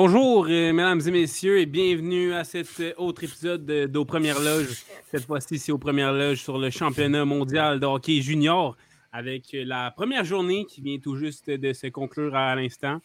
Bonjour, euh, mesdames et messieurs, et bienvenue à cet euh, autre épisode d'Aux Premières Loges. Cette fois-ci, c'est aux Premières Loges sur le championnat mondial de hockey junior, avec euh, la première journée qui vient tout juste de se conclure à l'instant.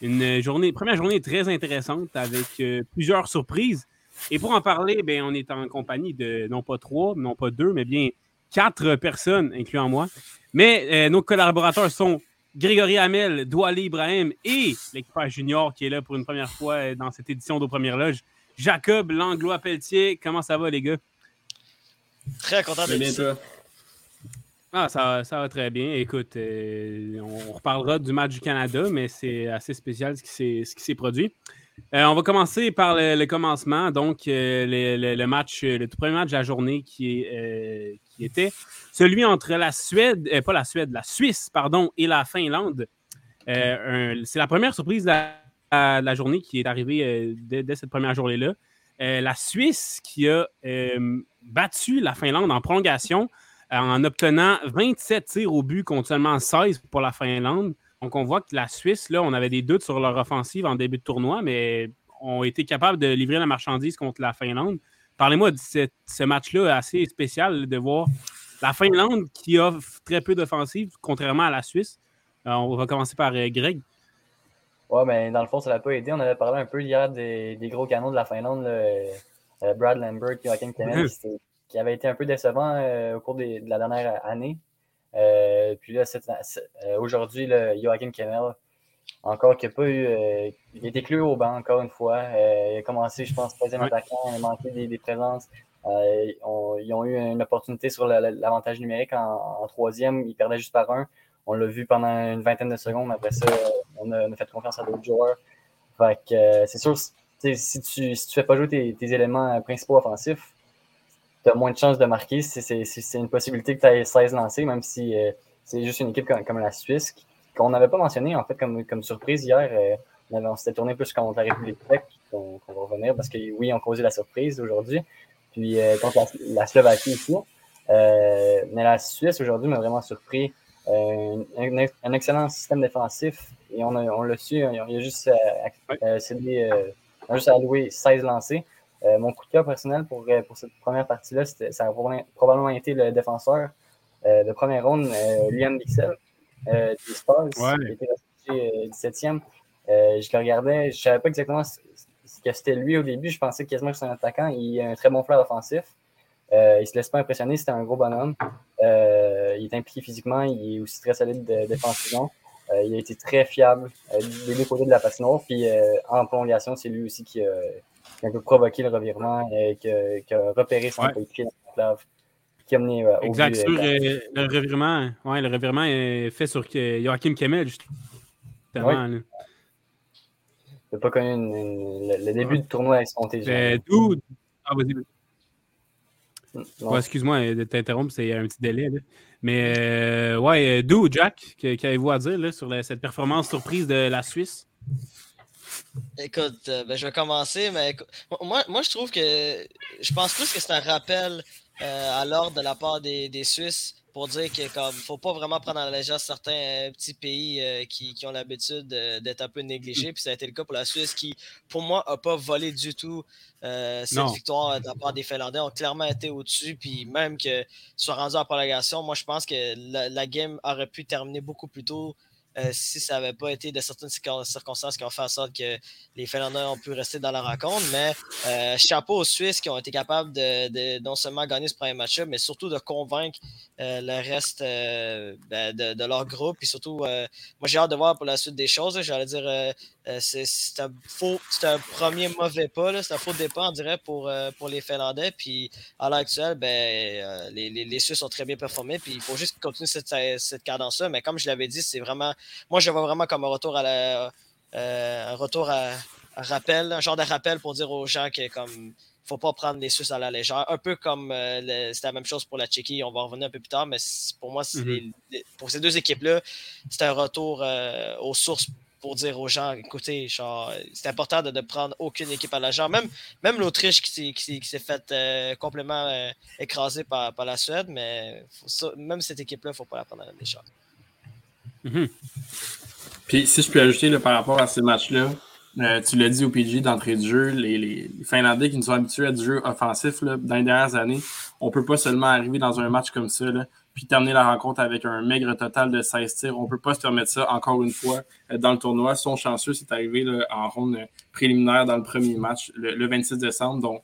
Une journée, première journée très intéressante avec plusieurs surprises. Et pour en parler, bien, on est en compagnie de non pas trois, non pas deux, mais bien quatre personnes, incluant moi. Mais nos collaborateurs sont Grégory Hamel, Douali Ibrahim et l'équipage junior qui est là pour une première fois euh, dans cette édition de Premières Loges. Jacob Langlois-Pelletier, comment ça va, les gars? Très content d'être ici. Ah, ça, va très bien. Écoute, euh, on reparlera du match du Canada, mais c'est assez spécial ce qui s'est produit. Euh, on va commencer par le, commencement. Donc, le, match, le tout premier match de la journée qui, était celui entre la Suède, euh, pas la Suède, la Suisse, pardon, et la Finlande. Euh, c'est la première surprise de la, journée qui est arrivée euh, dès, cette première journée-là. la Suisse qui a battu la Finlande en prolongation en obtenant 27 tirs au but contre seulement 16 pour la Finlande. Donc, on voit que la Suisse, là, on avait des doutes sur leur offensive en début de tournoi, mais ont été capables de livrer la marchandise contre la Finlande. Parlez-moi de ce match-là assez spécial de voir la Finlande qui offre très peu d'offensive, contrairement à la Suisse. Euh, on va commencer par euh, Greg. Ouais, mais dans le fond, ça l'a pas aidé. On avait parlé un peu hier des, gros canons de la Finlande, euh, Brad Lambert, Joachim Kemmel, qui avait été un peu décevant au cours de la dernière année. puis là, aujourd'hui, Joachim Kemmel, encore qu'il n'a pas eu. il a été cloué au banc, encore une fois. il a commencé, je pense, troisième attaquant. Il a manqué des, présences. Euh, ils ont eu une opportunité sur l'avantage numérique en, troisième. Ils perdaient juste par un. On l'a vu pendant une vingtaine de secondes. Après ça, on a, fait confiance à d'autres joueurs. Fait euh, c'est sûr, si tu ne fais pas jouer tes, éléments principaux offensifs, tu as moins de chances de marquer. C'est une possibilité que tu aies 16 lancés, même si c'est juste une équipe comme, la Suisse qu'on n'avait pas mentionné en fait comme, comme surprise hier. Euh, on, s'était tourné plus contre la République tchèque, qu'on va revenir parce que oui, on causé la surprise aujourd'hui. Puis euh, contre la, Slovaquie ici. Euh, mais la Suisse aujourd'hui m'a vraiment surpris. Un, un, excellent système défensif et on, on l'a su, il a juste, cédé, juste alloué 16 lancés. Mon coup de cœur personnel pour, pour cette première partie-là, ça a probablement été le défenseur de première ronde, Liam Bixel euh, des Stars, qui était resté 17e. Euh, euh, je le regardais, je ne savais pas exactement ce que c'était lui au début. Je pensais quasiment que c'était un attaquant. Il a un très bon flair offensif. il ne se laisse pas impressionner, c'était un gros bonhomme. il est impliqué physiquement, il est aussi très solide défensivement. il a été très fiable des deux côtés de la patinoire. Puis en prolongation, c'est lui aussi qui a, un peu provoqué le revirement et qui, a repéré son coéquipier dans la clave qui a mené au Exact, sur euh, le revirement. Ouais, le revirement est fait sur Joachim Kemmel, justement. Ouais. Il pas connu le, début du tournoi avec son TG. D'où. Ah, vas-y. Ouais, Excuse-moi de t'interrompre, c'est un petit délai. Là. Mais euh, ouais, d'où, Jack, qu'avez-vous à dire là, sur cette performance surprise de la Suisse? Écoute, euh, ben, je vais commencer, mais moi, moi, je trouve que je pense plus que c'est un rappel euh, à l'ordre de la part des, des Suisses pour dire qu'il ne faut pas vraiment prendre en légère certains euh, petits pays euh, qui, qui, ont l'habitude d'être un peu négligés. Puis ça a été le cas pour la Suisse qui, pour moi, n'a pas volé du tout cette victoire de la part des Finlandais. ont clairement été au-dessus. Puis même qu'ils soient rendus en prolongation, moi je pense que la, la game aurait pu terminer beaucoup plus tôt euh, si ça n'avait pas été de certaines circonstances qui ont fait en sorte que les Finlandais ont pu rester dans la rencontre. Mais euh, chapeau aux Suisses qui ont été capables de, non seulement gagner ce premier match mais surtout de convaincre euh, le reste ben, de, leur groupe. Et surtout, moi, j'ai hâte de voir pour la suite des choses. J'allais dire, c'est un, un, premier mauvais pas. C'est un faux départ, on dirait, pour, pour les Finlandais. Puis à l'heure actuelle, ben, les, les, Suisses ont très bien performé. Puis il faut juste continuer cette, cette cadence-là. Mais comme je l'avais dit, c'est vraiment moi, je vois vraiment comme un retour à la, euh, un retour à, rappel, un genre de rappel pour dire aux gens que comme faut pas prendre les Suisses à la légère. Un peu comme euh, c'était la même chose pour la Tchéquie, on va revenir un peu plus tard, mais pour moi, mm-hmm. pour ces deux équipes-là, c'est un retour euh, aux sources pour dire aux gens, écoutez, c'est important de ne prendre aucune équipe à la légère. Même, même l'Autriche qui, s'est faite euh, complètement écraser par, la Suède, mais même cette équipe-là, il ne faut pas la prendre à la légère. Mm-hmm. Puis si je peux ajouter par rapport à ces matchs-là, euh, tu l'as dit au PG d'entrée de jeu, les, Finlandais qui nous sont habitués à du jeu offensif dans les dernières années, on ne peut pas seulement arriver dans un match comme ça, puis terminer la rencontre avec un maigre total de 16 tirs. On ne peut pas se permettre ça encore une fois euh, dans le tournoi. Son chanceux, c'est arrivé en ronde préliminaire dans le premier match le, 26 décembre. Donc,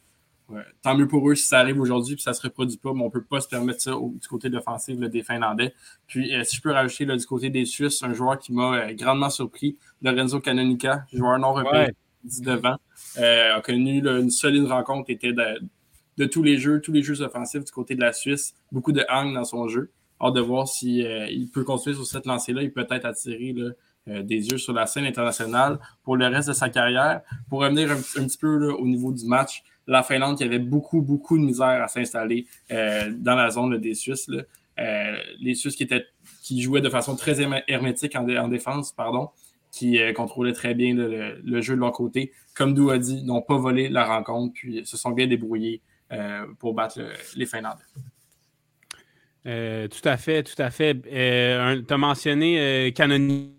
tant mieux pour eux si ça arrive aujourd'hui puis ça ne se reproduit pas, mais on ne peut pas se permettre ça du côté de l'offensive des Finlandais. Puis, euh, si je peux rajouter du côté des Suisses, un joueur qui m'a grandement surpris, Lorenzo Canonica, joueur non repéré, 19 ans, euh, a connu une solide rencontre, était de, tous les jeux, tous les jeux offensifs du côté de la Suisse, beaucoup de hang dans son jeu. Hâte de voir s'il euh, peut continuer sur cette lancée-là, il peut être attiré euh, des yeux sur la scène internationale pour le reste de sa carrière. Pour revenir un, petit peu au niveau du match, la Finlande qui avait beaucoup, beaucoup de misère à s'installer dans la zone des Suisses. les Suisses qui, jouaient de façon très hermétique en, en défense, pardon, qui euh, contrôlaient très bien le, jeu de leur côté. Comme Dou dit, n'ont pas volé la rencontre, puis se sont bien débrouillés euh, pour battre les Finlandais. Euh, tout à fait, tout à fait. tu as mentionné Canonier.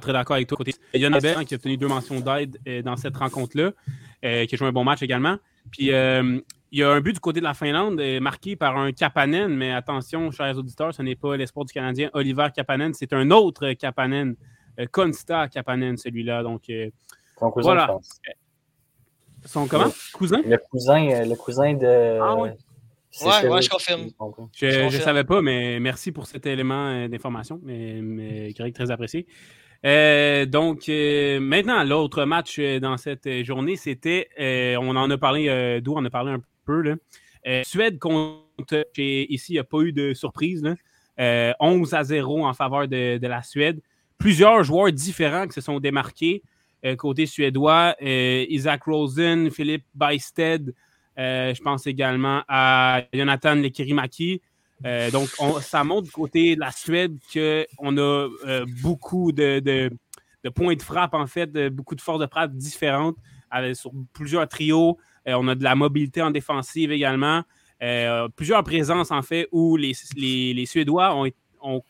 Très d'accord avec toi. Il y en a qui a obtenu deux mentions d'aide dans cette rencontre-là, qui a joué un bon match également. Puis il y a un but du côté de la Finlande euh, marqué par un Kapanen, mais attention, chers auditeurs, ce n'est pas l'espoir du Canadien Oliver Kapanen, c'est un autre Kapanen, euh, Consta Kapanen, celui-là. Donc, euh, Son cousin, voilà. Son comment? cousin? Le cousin, le cousin de. Ah oui. Ouais, je confirme. Je ne savais pas, mais merci pour cet élément d'information. Mais, mais Greg, très apprécié. Euh, donc, euh, maintenant, l'autre match euh, dans cette journée, c'était, on en a parlé, d'où on a parlé un peu, là. Suède contre, ici, il n'y a pas eu de surprise, 11 à 0 en faveur de, la Suède. Plusieurs joueurs différents qui se sont démarqués côté suédois. Isaac Rosen, Philippe Bysted, je pense également à Jonathan Lekirimaki. Euh, donc, ça montre du côté de la Suède qu'on a euh, beaucoup de, points de frappe, en fait, beaucoup de forces de frappe différentes sur plusieurs trios. Euh, on a de la mobilité en défensive également. plusieurs présences, en fait, où les, Suédois ont,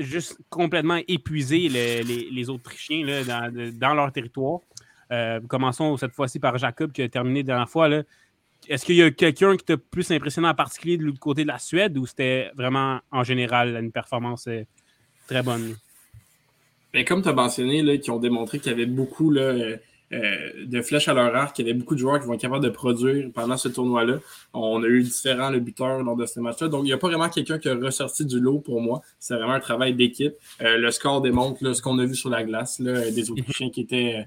juste complètement épuisé les, Autrichiens dans, leur territoire. commençons cette fois-ci par Jacob qui a terminé la dernière fois. Là. Est-ce qu'il y a quelqu'un qui t'a plus impressionné en particulier de l'autre côté de la Suède ou c'était vraiment en général une performance euh, très bonne? Ben, comme tu as mentionné, là, qui ont démontré qu'il y avait beaucoup là, euh, euh, de flèches à leur arc, qu'il y avait beaucoup de joueurs qui vont être capables de produire pendant ce tournoi-là. On a eu différents le buteurs lors de ce match-là. Donc, il n'y a pas vraiment quelqu'un qui a ressorti du lot pour moi. C'est vraiment un travail d'équipe. le score démontre ce qu'on a vu sur la glace, des Autrichiens qui étaient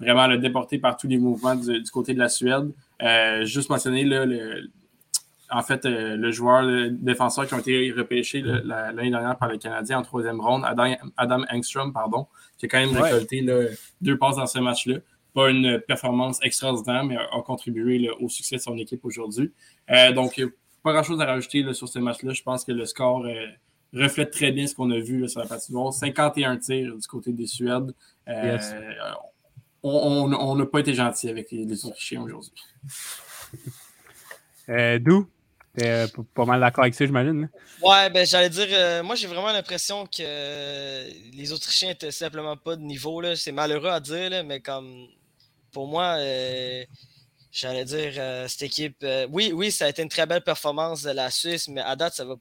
vraiment déportés par tous les mouvements du côté de la Suède. Euh, juste mentionner le, en fait, euh, le joueur le défenseur qui a été repêché l'année dernière par le Canadien en troisième ronde, Adam, Adam Engstrom, pardon, qui a quand même récolté deux passes dans ce match-là. Pas une performance extraordinaire, mais a, contribué au succès de son équipe aujourd'hui. Euh, donc, pas grand-chose à rajouter sur ce match-là. Je pense que le score reflète très bien ce qu'on a vu sur la partie de 51 tirs du côté des Suèdes on n'a pas été gentil avec les, les Autrichiens aujourd'hui. Euh, D'où? T'es euh, pas mal d'accord avec ça, j'imagine. Ouais, ben j'allais dire, euh, moi j'ai vraiment l'impression que les Autrichiens étaient simplement pas de niveau. C'est malheureux à dire, mais comme pour moi, j'allais dire, cette équipe, oui, oui, ça a été une très belle performance de la Suisse, mais à date, ça va,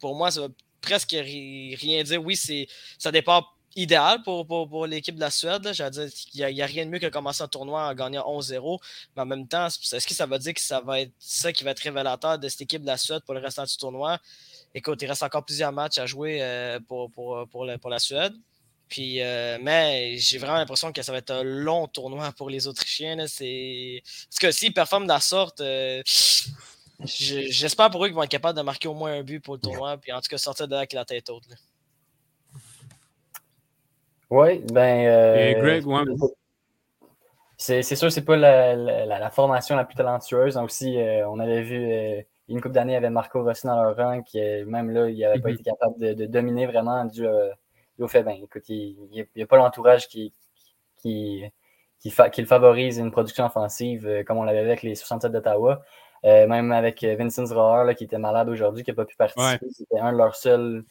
pour moi, ça va presque rien dire. Oui, c'est ça dépend idéal pour, pour, l'équipe de la Suède. J'allais dire qu'il n'y a, rien de mieux que commencer un tournoi en gagnant 11-0. Mais en même temps, est-ce que ça veut dire que ça va être ça qui va être révélateur de cette équipe de la Suède pour le restant du tournoi? Écoute, il reste encore plusieurs matchs à jouer euh, pour, pour, pour, la, Suède. Puis, euh, mais j'ai vraiment l'impression que ça va être un long tournoi pour les Autrichiens. Parce que s'ils performent de la sorte, euh, j'espère pour eux qu'ils vont être capables de marquer au moins un but pour le tournoi. Puis en tout cas, sortir de là avec la tête haute. Oui, ben. Euh, Et Greg, ouais. c'est sûr, c'est pas la, la, formation la plus talentueuse. Aussi, on avait vu une couple d'années, avait Marco Rossi dans leur rang, qui même là, il n'avait pas mhm. été capable de, dominer vraiment du, au fait, ben, écoute, il n'y a, pas l'entourage qui, qui, qui, le favorise une production offensive comme on l'avait avec les 67 d'Ottawa. Euh, même avec euh, Vincent Zroer, qui était malade aujourd'hui, qui n'a pas pu participer. C'était un de leurs seuls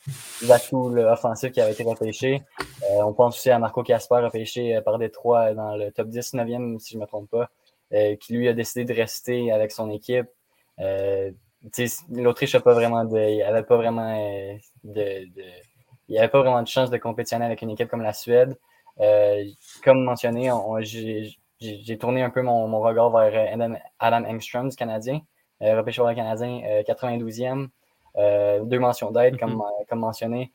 atouts offensifs qui avait été repêché. Euh, on pense aussi à Marco Casper, repêché par Détroit dans le top 10, 9e, si je ne me trompe pas, qui lui a décidé de rester avec son équipe. L'Autriche n'a pas vraiment de. Il avait pas vraiment de, il avait pas vraiment de chance de compétitionner avec une équipe comme la Suède. comme mentionné, on, j'ai tourné un peu mon, mon, regard vers euh, Adam, Engstrom du Canadien, euh, repêché le Canadien, 92e. Euh, deux mentions d'aide, comme, comme mentionné.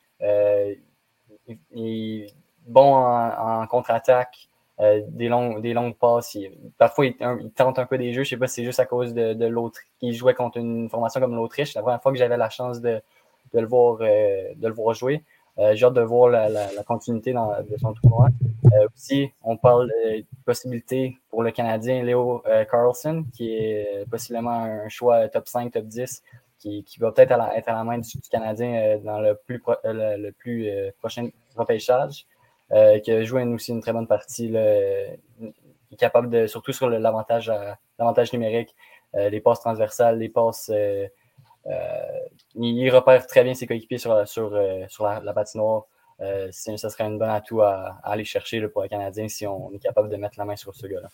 il bon en, contre-attaque, des, longues, des longues passes. parfois, il, tente un peu des jeux. Je ne sais pas si c'est juste à cause de, l'autre qui jouait contre une formation comme l'Autriche. La première fois que j'avais la chance de, de, le voir, de le voir jouer. Euh, j'ai hâte de voir la, continuité de son tournoi. Euh, aussi, on parle de possibilités pour le Canadien Léo euh, Carlson, qui est possiblement un choix top 5, top 10, qui, va peut-être être à la main du, Canadien dans le plus, prochain repêchage, qui a joué aussi une très bonne partie. capable de, surtout sur l'avantage numérique, les passes transversales, les passes il, repère très bien ses coéquipiers sur, euh, la, patinoire. Euh, ce serait un bon atout à, aller chercher pour le Canadien si on est capable de mettre la main sur ce gars-là.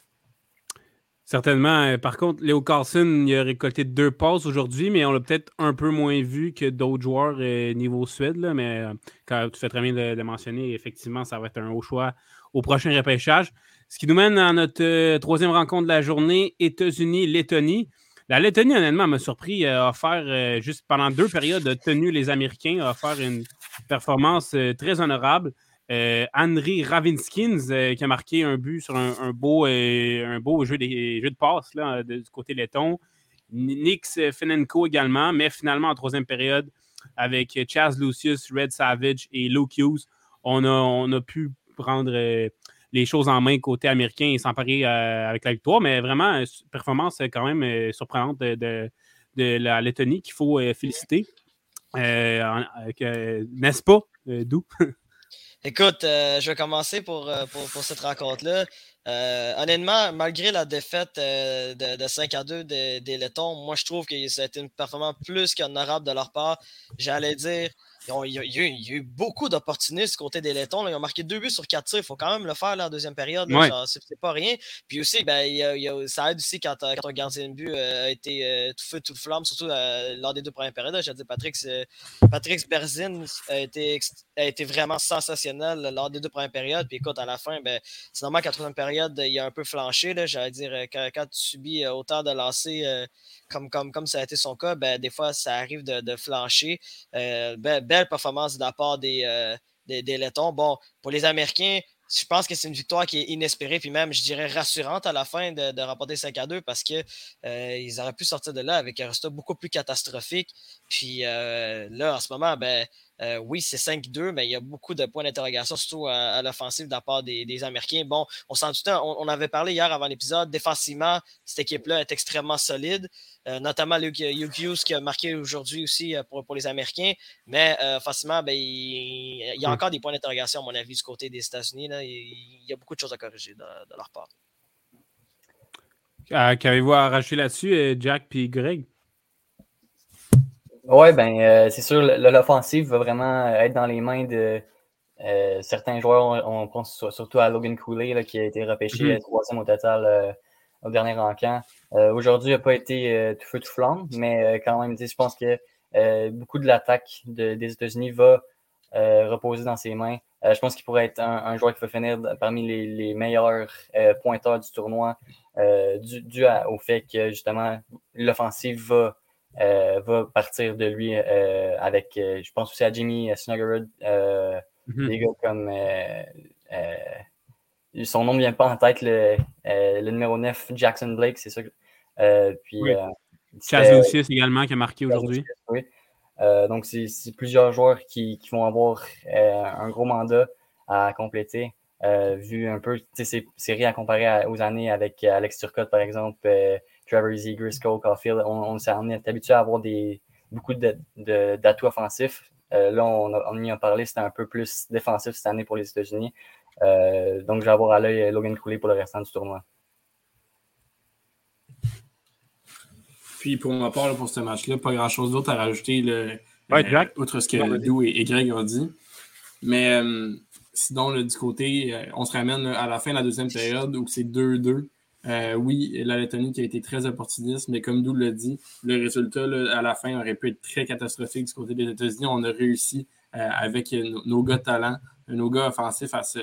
Certainement. Par contre, Léo Carlson, il a récolté deux passes aujourd'hui, mais on l'a peut-être un peu moins vu que d'autres joueurs niveau Suède. mais quand tu fais très bien de, mentionner, effectivement, ça va être un haut choix au prochain repêchage. Ce qui nous mène à notre troisième rencontre de la journée, États-Unis-Lettonie. La Lettonie, honnêtement, m'a surpris, a euh, offert, euh, juste pendant deux périodes, de tenu les Américains, a offert une performance euh, très honorable. Henry Ravinskins, qui a marqué un but sur un, beau, un beau jeu, de passe là, du côté letton. Nix Fenenko également, mais finalement, en troisième période, avec Chaz Lucius, Red Savage et Luke on a, on a pu prendre les choses en main côté américain et s'emparer euh, avec la victoire. Mais vraiment, performance quand même euh, surprenante de, la Lettonie qu'il faut euh, féliciter. N'est-ce pas, Dou? Écoute, je vais commencer pour, cette rencontre-là. honnêtement, malgré la défaite de, 5 à 2 des, Lettons, moi je trouve que ça une performance plus qu'honorable de leur part. J'allais dire il, y a, eu, beaucoup d'opportunistes du côté des Lettons. Ils ont marqué deux buts sur quatre tirs. Il faut quand même le faire la deuxième période. C'est pas rien. Puis aussi, ben, ça aide aussi quand, quand ton gardien de but euh, a été euh, tout feu, tout flamme, surtout euh, lors des deux premières périodes. J'ai dit Patrick, Patrick Berzin a été, a été vraiment sensationnel lors des deux premières périodes. Puis écoute, à la fin, ben, c'est normal qu'à la troisième période, il a un peu flanché. J'allais dire, quand, quand, tu subis autant de lancers comme, comme, comme ça a été son cas, ben, des fois, ça arrive de, de flancher. Euh, belle performance de la part des, euh, des, Lettons. Bon, pour les Américains, je pense que c'est une victoire qui est inespérée, puis même, je dirais, rassurante à la fin de, de remporter 5 à 2 parce qu'ils euh, auraient pu sortir de là avec un résultat beaucoup plus catastrophique. Puis là, en ce moment, ben, euh, oui, c'est 5-2, mais il y a beaucoup de points d'interrogation, surtout à, l'offensive de la part des, Américains. Bon, on s'en on, on, avait parlé hier avant l'épisode. Défensivement, cette équipe-là est extrêmement solide, euh, notamment Luke, Hughes qui a marqué aujourd'hui aussi euh, pour, les Américains. Mais facilement, ben, il, y a encore des points d'interrogation, à mon avis, du côté des États-Unis. Il, y a beaucoup de choses à corriger de, leur part. Qu'avez-vous à arracher là-dessus, Jack et Greg? Oui, ben, euh, c'est sûr, l'offensive va vraiment être dans les mains de euh, certains joueurs. On, pense surtout à Logan Cooley, qui a été repêché mm-hmm. troisième au total euh, au dernier rencant. Aujourd'hui, il n'a pas été tout feu tout flamme, mais quand même, je pense que beaucoup de l'attaque des États-Unis va reposer dans ses mains. je pense qu'il pourrait être un, joueur qui va finir parmi les, meilleurs pointeurs du tournoi, dû, au fait que justement l'offensive va euh, va partir de lui euh, avec, euh, je pense aussi à Jimmy Snuggerud, mhm. des gars comme. son nom ne vient pas en tête, le, le numéro 9, Jackson Blake, c'est ça. puis, oui. Chaz également qui a marqué aujourd'hui. Oui. donc, c'est plusieurs joueurs qui, qui, vont avoir un gros mandat à compléter. Vu un peu ces séries à comparer aux années avec Alex Turcotte, par exemple, Trevor Easy, Cole, Caulfield, on, on, est habitué à avoir des, beaucoup d'atouts de, offensifs. là, on, on, y a parlé, c'était un peu plus défensif cette année pour les États-Unis. donc, je vais avoir à l'œil Logan Cooley pour le restant du tournoi. Puis pour ma part, pour ce match-là, pas grand-chose d'autre à rajouter, le, euh, outre ce que Dou et, Greg ont dit. Mais euh, sinon, du côté, euh, on se ramène à la fin de la deuxième période où c'est 2-2. oui, la Lettonie qui a été très opportuniste, mais comme Dou l'a dit, le résultat à la fin aurait pu être très catastrophique du côté des États-Unis. On a réussi avec nos, gars de talent, nos gars offensifs à, se,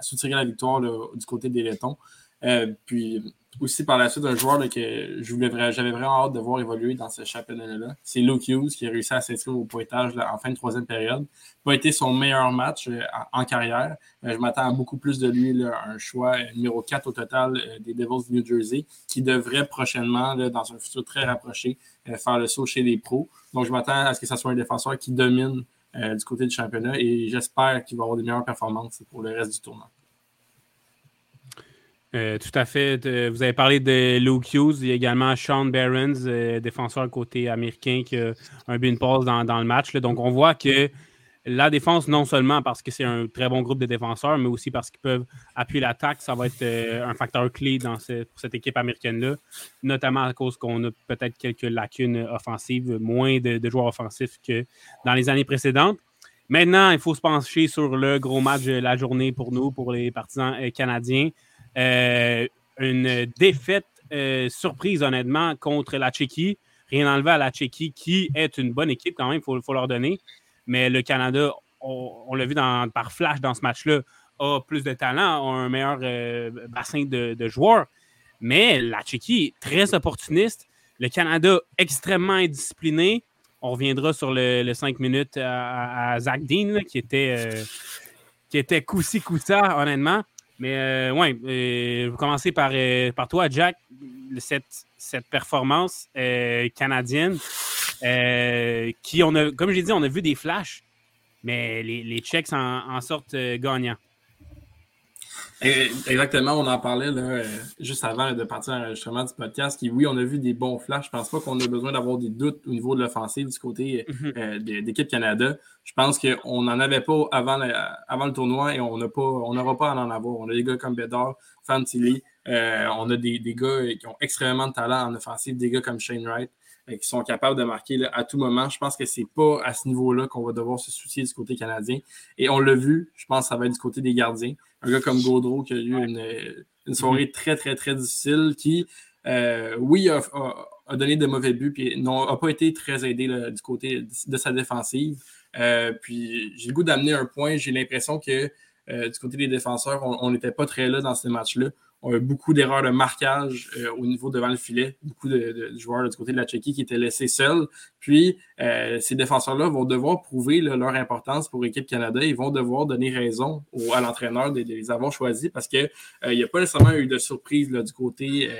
soutirer la victoire du côté des Lettons. Puis aussi par la suite un joueur que j'avais vraiment hâte de voir évoluer dans ce championnat-là. C'est Luke Hughes qui a réussi à s'inscrire au pointage en fin de troisième période. Pas été son meilleur match euh, en, carrière. Euh, je m'attends à beaucoup plus de lui, un choix euh, numéro 4 au total des Devils de New Jersey, qui devrait prochainement, dans un futur très rapproché, faire le saut chez les pros. Donc je m'attends à ce que ce soit un défenseur qui domine du côté du championnat et j'espère qu'il va avoir des meilleures performances pour le reste du tournoi. Euh, tout à fait. vous avez parlé de Luke Hughes. Il y a également Sean Barons, euh, défenseur côté américain, qui a un bin pause dans, le match. Donc, on voit que la défense, non seulement parce que c'est un très bon groupe de défenseurs, mais aussi parce qu'ils peuvent appuyer l'attaque, ça va être euh, un facteur clé dans pour cette équipe américaine-là, notamment à cause qu'on a peut-être quelques lacunes offensives, moins de, joueurs offensifs que dans les années précédentes. Maintenant, il faut se pencher sur le gros match de la journée pour nous, pour les partisans canadiens. Euh, une défaite euh, surprise, honnêtement, contre la Tchéquie. Rien enlevé à la Tchéquie, qui est une bonne équipe quand même, il faut, leur donner. Mais le Canada, on, l'a vu dans, par flash dans ce match-là, a plus de talent, a un meilleur euh, bassin de, joueurs. Mais la Tchéquie, très opportuniste. Le Canada, extrêmement indiscipliné. On reviendra sur le, 5 minutes à, Zach Dean, qui était, qui était honnêtement. Mais euh, ouais, euh, vous commencez par, euh, par toi, Jack, cette, cette performance canadienne qui, on a, comme j'ai dit, on a vu des flashs, mais les, les Tchèques en sortent gagnants. Exactement, on en parlait là, euh, juste avant de partir à l'enregistrement du podcast. Qui, oui, on a vu des bons flashs. Je pense pas qu'on ait besoin d'avoir des doutes au niveau de l'offensive du côté mhm. euh, d'équipe Canada. Je pense qu'on n'en avait pas avant, avant le tournoi et on n'aura pas à en avoir. On a des gars comme Bedard, Fantilli. Euh, on a des, des, gars qui ont extrêmement de talent en offensive, des gars comme Shane Wright qui sont capables de marquer à tout moment. Je pense que c'est pas à ce niveau-là qu'on va devoir se soucier du côté canadien. Et on l'a vu, je pense que ça va être du côté des gardiens. Un gars comme Gaudreau qui a eu une, soirée très, très, très difficile, qui, euh, oui, a, donné de mauvais buts, puis n'a pas été très aidé du côté de sa défensive. Euh, puis j'ai le goût d'amener un point. J'ai l'impression que euh, du côté des défenseurs, on n'était pas très là dans ce match-là. On a beaucoup d'erreurs de marquage euh, au niveau devant le filet. Beaucoup de, joueurs du côté de la Tchéquie qui étaient laissés seuls. Puis, euh, ces défenseurs-là vont devoir prouver leur importance pour l'équipe Canada. Ils vont devoir donner raison à l'entraîneur de, les avoir choisis parce qu'il n'y a pas nécessairement eu de surprise du côté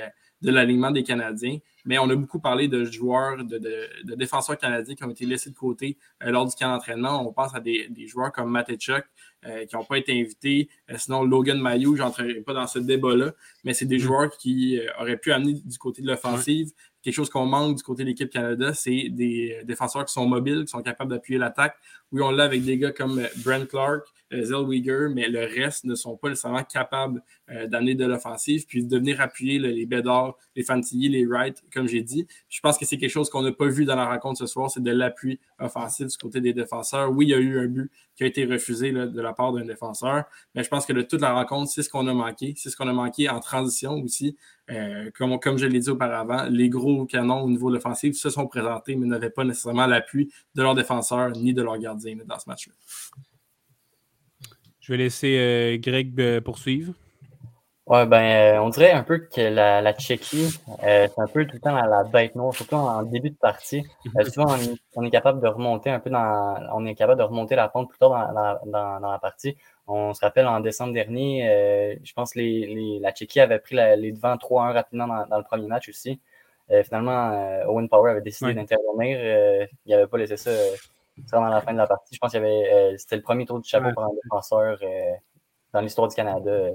de l'alignement des Canadiens. Mais on a beaucoup parlé de joueurs, de, défenseurs canadiens qui ont été laissés de côté lors du camp d'entraînement. On pense à des, joueurs comme Matechuk, euh, qui n'ont pas été invités. Euh, sinon, Logan Mayou, je n'entrerai pas dans ce débat-là, mais c'est des mm. joueurs qui euh, auraient pu amener du côté de l'offensive. Quelque chose qu'on manque du côté de l'équipe Canada, c'est des défenseurs qui sont mobiles, qui sont capables d'appuyer l'attaque. Oui, on l'a avec des gars comme Brent Clark, Zellweger, mais le reste ne sont pas nécessairement capables d'amener de l'offensive, puis de venir appuyer les Bédard, les Fantilly, les Wright, comme j'ai dit. Je pense que c'est quelque chose qu'on n'a pas vu dans la rencontre ce soir, c'est de l'appui offensif du côté des défenseurs. Oui, il y a eu un but qui a été refusé de la part d'un défenseur, mais je pense que de toute la rencontre, c'est ce qu'on a manqué. C'est ce qu'on a manqué en transition aussi. Euh, comme, comme je l'ai dit auparavant, les gros canons au niveau de l'offensive se sont présentés, mais n'avaient pas nécessairement l'appui de leurs défenseurs ni de leurs gardiens dans ce match-là. Je vais laisser euh, Greg euh, poursuivre. Ouais, ben, on dirait un peu que la, la Tchéquie, c'est un peu tout le temps à la bête noire, surtout en début de partie. Mhm. souvent, on est, capable de remonter un peu dans, on est capable de remonter la pente plus tard dans, dans, dans la partie. On se rappelle en décembre dernier, euh, je pense que les, la Tchéquie avait pris les devants 3-1 rapidement dans, le premier match aussi. Euh, finalement, euh, Owen Power avait décidé d'intervenir. il n'avait pas laissé ça, dans la fin de la partie. Je pense que c'était le premier tour du chapeau pour un défenseur dans l'histoire du Canada,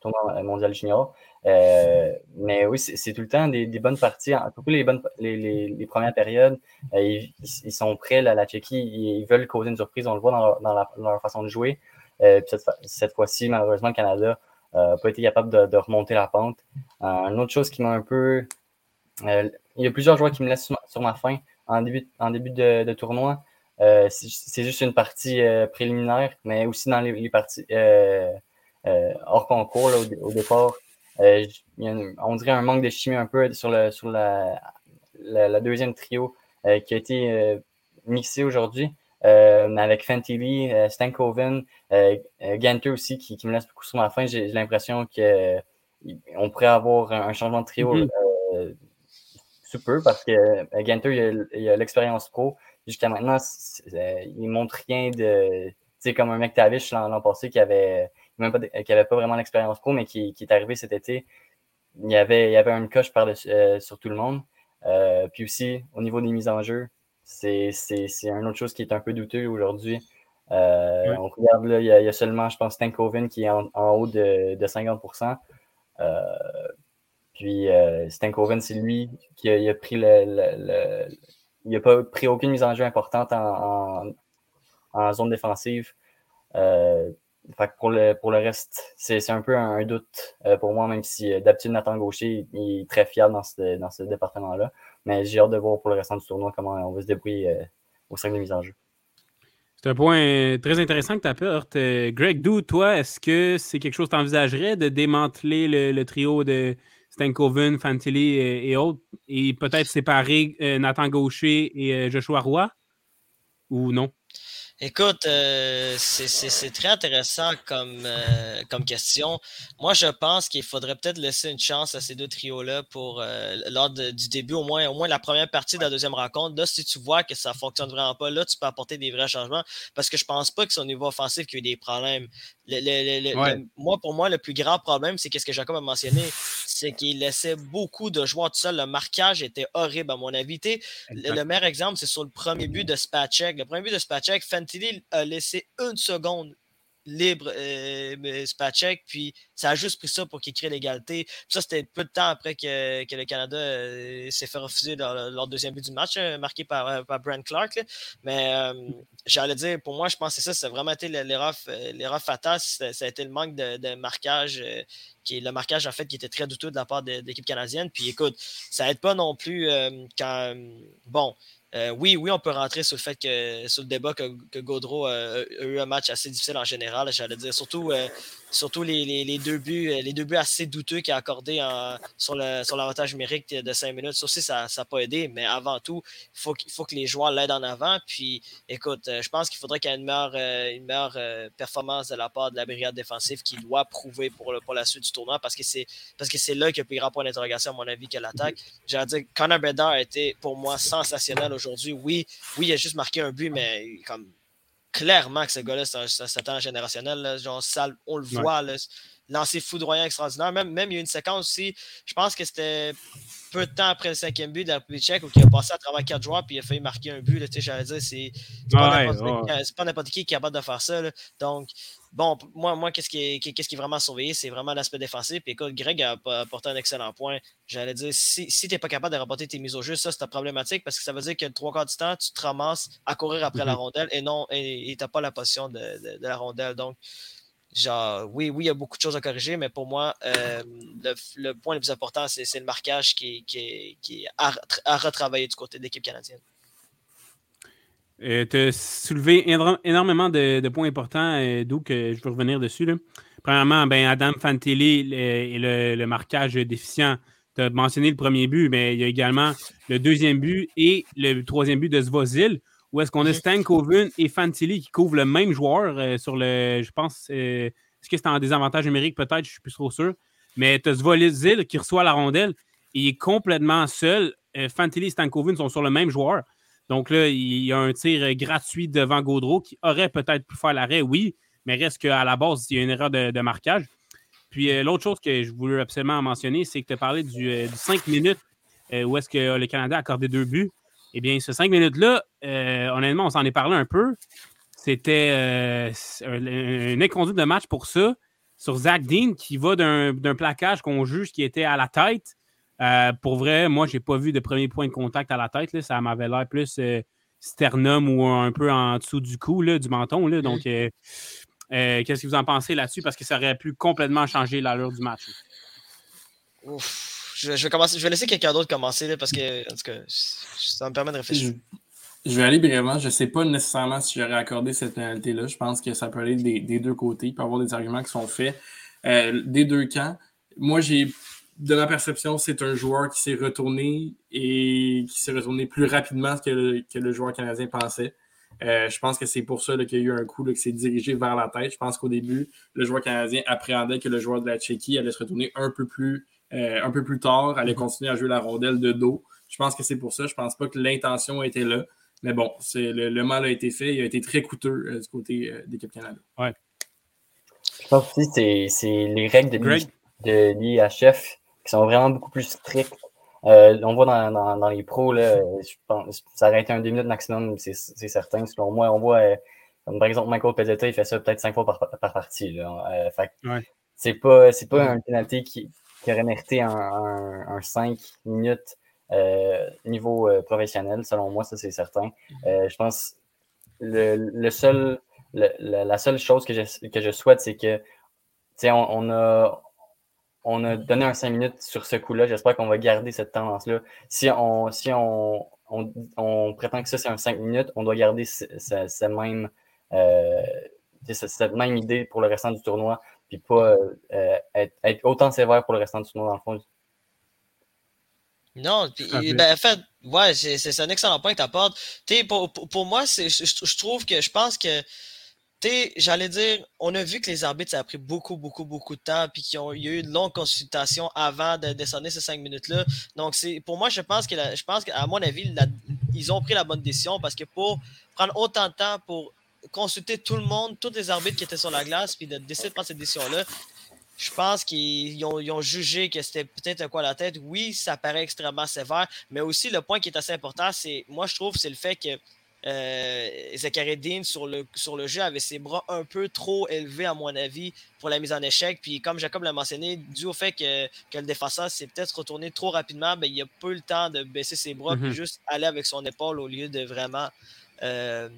tournoi mondial junior. mais oui, c'est tout le temps des, bonnes parties, surtout les, bonnes, les, premières périodes. Ils, sont prêts, là, la Tchéquie, ils, veulent causer une surprise, on le voit dans leur, façon de jouer. cette, cette fois-ci, malheureusement, le Canada n'a pas été capable de, remonter la pente. une autre chose qui m'a un peu. il y a plusieurs joueurs qui me laissent sur ma faim en début, en début de, tournoi. Euh, c'est juste une partie euh, préliminaire, mais aussi dans les, parties euh, hors concours au, départ. on dirait un manque de chimie un peu sur, le, sur la, la, deuxième trio qui a été mixé aujourd'hui. avec Fantilli, Stankoven, Ganter aussi qui, me laisse beaucoup sur ma fin. J'ai l'impression qu'on pourrait avoir un, changement de trio mm-hmm peu parce que euh, Ganter, il a l'expérience pro. Jusqu'à maintenant, il montre rien de. Tu sais, comme un mec Tavish l'an passé qui avait, même pas, qui avait pas vraiment l'expérience pro, mais qui, est arrivé cet été. Il y avait, il y avait une coche par euh, sur tout le monde. Euh, puis aussi, au niveau des mises en jeu, c'est une autre chose qui est un peu douteux aujourd'hui. On regarde là, il y, a, seulement, je pense, Stankoven qui est en, haut de, de 50%. Puis euh, Stankoven, c'est lui qui a, pris le, Il n'a pas pris aucune mise en jeu importante en, zone défensive. Euh, pour, le, reste, c'est un peu un, doute euh, pour moi, même si euh, d'habitude Nathan Gaucher est très fiable dans ce, département-là. Mais j'ai hâte de voir pour le restant du tournoi comment on va se débrouiller au sein de mise en jeu. C'est un point très intéressant que tu apportes. Greg Dou, toi, est-ce que c'est quelque chose que tu envisagerais de démanteler le trio de, Stankoven, Fantilli et, autres, et peut-être séparer euh, Nathan Gaucher et euh, Joshua Roy? Ou non? Écoute, euh, c'est très intéressant comme, comme question. Moi, je pense qu'il faudrait peut-être laisser une chance à ces deux trios-là pour lors du début, au moins, au moins la première partie de la deuxième rencontre. Là, si tu vois que ça fonctionne vraiment pas, là, tu peux apporter des vrais changements parce que je pense pas que au niveau offensif qu'il y a eu des problèmes. Moi, pour moi, le plus grand problème, c'est qu'est-ce que Jacob a mentionné, c'est qu'il laissait beaucoup de joueurs tout seul. Le marquage était horrible, à mon avis. Le, le, meilleur exemple, c'est sur le premier but de Spacek. Le premier but de Spacek, Fantilli a laissé une seconde libre euh, puis ça a juste pris ça pour qu'il crée l'égalité. Ça, c'était peu de temps après que, que le Canada euh, s'est fait refuser leur, deuxième but du match, euh, marqué par, euh, par Brent Clark. Mais j'allais dire, pour moi, je pense que ça, ça a vraiment été l'erreur fatale. Ça a été le manque de, marquage, qui le marquage, en fait, qui était très douteux de la part de, de l'équipe canadienne. Puis écoute, ça aide pas non plus quand, bon, euh, oui, oui, on peut rentrer sur le fait que sur le débat que, que Gaudreau a, eu un match assez difficile en général, j'allais dire. Surtout, euh, surtout les, deux buts, les deux buts assez douteux qu'il a accordés sur, l'avantage numérique de 5 minutes. Ça aussi, ça n'a pas aidé. Mais avant tout, il faut, que les joueurs l'aident en avant. Puis, écoute, euh, je pense qu'il faudrait qu'il y ait une meilleure, meilleure performance de la part de la brigade défensive qui doit prouver pour, la suite du tournoi parce que c'est, parce que c'est là qu'il y a plus grand point d'interrogation, à mon avis, que l'attaque. J'allais dire, Connor Bedard a été pour moi sensationnel aujourd'hui. Oui, oui, il a juste marqué un but, mais comme clairement que ce gars-là, c'est un, talent générationnel. genre, on le voit. Là, lancer foudroyant extraordinaire. Même, même il y a une séquence aussi, je pense que c'était peu de temps après le cinquième but de la République tchèque où il a passé à travers quatre joueurs puis il a failli marquer un but. J'allais dire, c'est pas n'importe qui, qui est capable de faire ça. Donc, bon, moi, moi qu'est-ce qui, qui est vraiment surveillé, c'est vraiment l'aspect défensif. Puis écoute, Greg a apporté un excellent point. J'allais dire, si, si tu n'es pas capable de rapporter tes mises au jeu, ça, c'est problématique parce que ça veut dire que trois quarts du temps, tu te ramasses à courir après la mm-hmm. rondelle et non, et tu n'as pas la position de, de, la rondelle. Donc, genre, oui, oui, il y a beaucoup de choses à corriger, mais pour moi, euh, le, point le plus important, c'est le marquage qui, qui, qui est à, retravailler du côté de l'équipe canadienne. Euh, tu as soulevé énormément de, points importants, euh, d'où que je veux revenir dessus. Là. Premièrement, ben, Adam Fantilli et le, marquage déficient. Tu as mentionné le premier but, mais il y a également le deuxième but et le troisième but de Svozil, où est-ce qu'on a Stankoven et Fantilli qui couvrent le même joueur euh, sur le. Je pense. Euh, est-ce que c'est en désavantage numérique? Peut-être Je ne suis plus trop sûr. Mais tu as Zvolizil qui reçoit la rondelle. Il est complètement seul. Euh, Fantilli et Stankoven sont sur le même joueur. Donc là, il y a un tir gratuit devant Gaudreau qui aurait peut-être pu faire l'arrêt, oui, mais reste qu'à la base, il y a une erreur de, marquage. Puis l'autre chose que je voulais absolument mentionner, c'est que tu as parlé du, du 5 minutes où est-ce que le Canada a accordé deux buts. Eh bien, ce cinq minutes-là, euh, honnêtement, on s'en est parlé un peu. C'était euh, un, de match pour ça. sur Zach Dean qui va d'un plaquage qu'on juge qui était à la tête. Euh, pour vrai, moi, j'ai pas vu de premier point de contact à la tête. Ça m'avait l'air plus euh, sternum ou un peu en dessous du cou, là, du menton. Là. Donc, qu'est-ce que vous en pensez là-dessus? Parce que ça aurait pu complètement changer l'allure du match. Je, vais commencer, je vais laisser quelqu'un d'autre commencer parce que en tout cas, ça me permet de réfléchir. Je vais aller brièvement. Je ne sais pas nécessairement si j'aurais accordé cette pénalité-là. Je pense que ça peut aller des, deux côtés. Il peut y avoir des arguments qui sont faits euh, des deux camps. Moi, j'ai, de ma perception, c'est un joueur qui s'est retourné et qui s'est retourné plus rapidement que le, que le joueur canadien pensait. Euh, je pense que c'est pour ça qu'il y a eu un coup qui s'est dirigé vers la tête. Je pense qu'au début, le joueur canadien appréhendait que le joueur de la Tchéquie allait se retourner un peu plus, euh, un peu plus tard, allait continuer à jouer la rondelle de dos. Je pense que c'est pour ça. Je pense pas que l'intention était là. Mais bon, le, le, mal a été fait. Il a été très coûteux euh, du côté euh, d'équipe Canada. Ouais. Je pense aussi que c'est les règles de l'IHF qui sont vraiment beaucoup plus strictes. Euh, on voit dans, dans, les pros, là, je pense, ça aurait été un deux minutes maximum, c'est certain. Selon moi, on voit, comme par exemple, Michael Pezzetta, il fait ça peut-être cinq fois par, par partie. Là. C'est pas, pas un pénalité qui, qui aurait mérité un, un, un 5 minutes euh, niveau euh, professionnel, selon moi, ça c'est certain. Euh, je pense le, seul, la seule chose que je, que je souhaite, c'est que on, on, a, on a donné un 5 minutes sur ce coup-là. J'espère qu'on va garder cette tendance-là. Si on, si on, on, prétend que ça c'est un 5 minutes, on doit garder même, cette même idée pour le restant du tournoi, puis pas être, être, autant sévère pour le restant du tournoi dans le fond. Non, ben, en fait, ouais, c'est un excellent point que tu apportes. Pour, pour, pour, moi, je, je, trouve que je pense que, j'allais dire, on a vu que les arbitres, ça a pris beaucoup, beaucoup, beaucoup de temps, puis qu'il y a eu une longue consultation avant de descendre ces cinq minutes-là. Donc, c'est pour moi, je pense que, je pense qu'à mon avis, ils ont pris la bonne décision parce que pour prendre autant de temps pour consulter tout le monde, tous les arbitres qui étaient sur la glace, puis de décider de prendre cette décision-là, je pense qu'ils ont, jugé que c'était peut-être un quoi à la tête. Oui, ça paraît extrêmement sévère, mais aussi le point qui est assez important, c'est, moi je trouve, c'est le fait que euh, Zachary Dean sur le, sur le jeu avait ses bras un peu trop élevés, à mon avis, pour la mise en échec. Puis comme Jacob l'a mentionné, dû au fait que, le défenseur s'est peut-être retourné trop rapidement, ben, il a peu le temps de baisser ses bras et mm-hmm. juste aller avec son épaule au lieu de vraiment euh,